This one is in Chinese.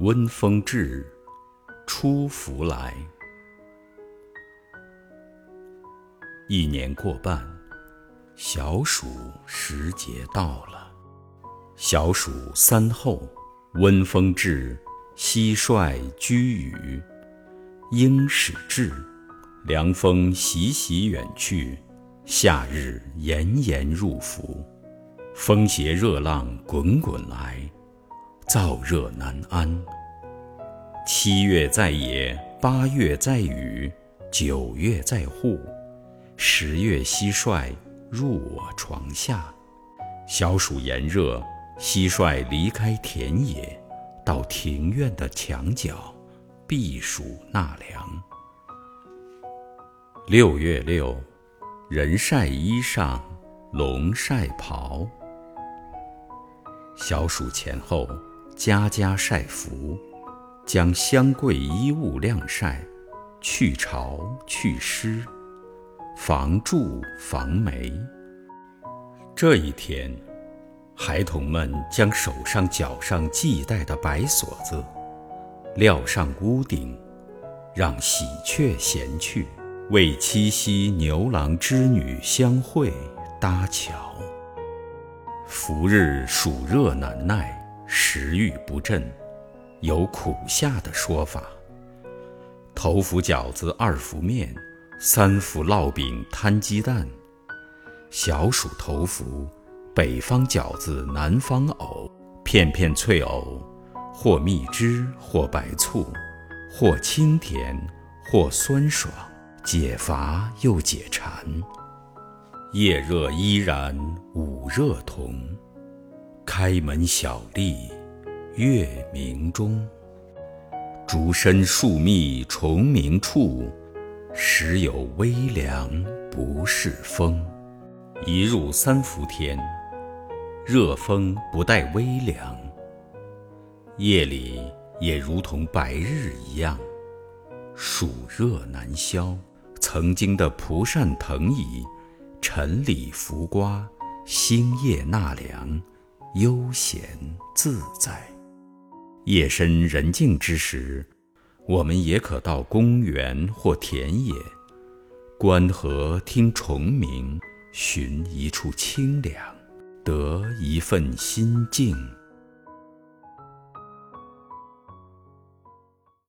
温风至，初伏来。一年过半，小暑时节到了。小暑三候，温风至，蟋蟀居羽，鹰始至，凉风习习远去，夏日炎炎入伏。风携热浪滚滚来，燥热难安。七月在野，八月在雨，九月在户，十月蟋蟀入我床下。小暑炎热，蟋蟀离开田野，到庭院的墙角避暑纳凉。六月六，人晒衣裳，龙晒袍。小暑前后，家家晒服，将香桂衣物晾晒，去潮去湿，防蛀防霉。这一天，孩童们将手上脚上系带的白锁子撂上屋顶，让喜鹊衔去，为七夕牛郎织女相会搭桥。伏日暑热难耐，食欲不振，有苦夏的说法。头伏饺子，二伏面，三伏烙饼摊鸡蛋。小暑头伏，北方饺子，南方藕，片片脆藕，或蜜汁，或白醋，或清甜，或酸爽，解乏又解馋。夜热依然午热同，开门小立月明中。竹深树密虫鸣处，时有微凉不是风。一入三伏天，热风不带微凉，夜里也如同白日一样，暑热难消。曾经的蒲扇藤椅。晨里拂瓜，星夜纳凉，悠闲自在。夜深人静之时，我们也可到公园或田野，观河听虫鸣，寻一处清凉，得一份心境。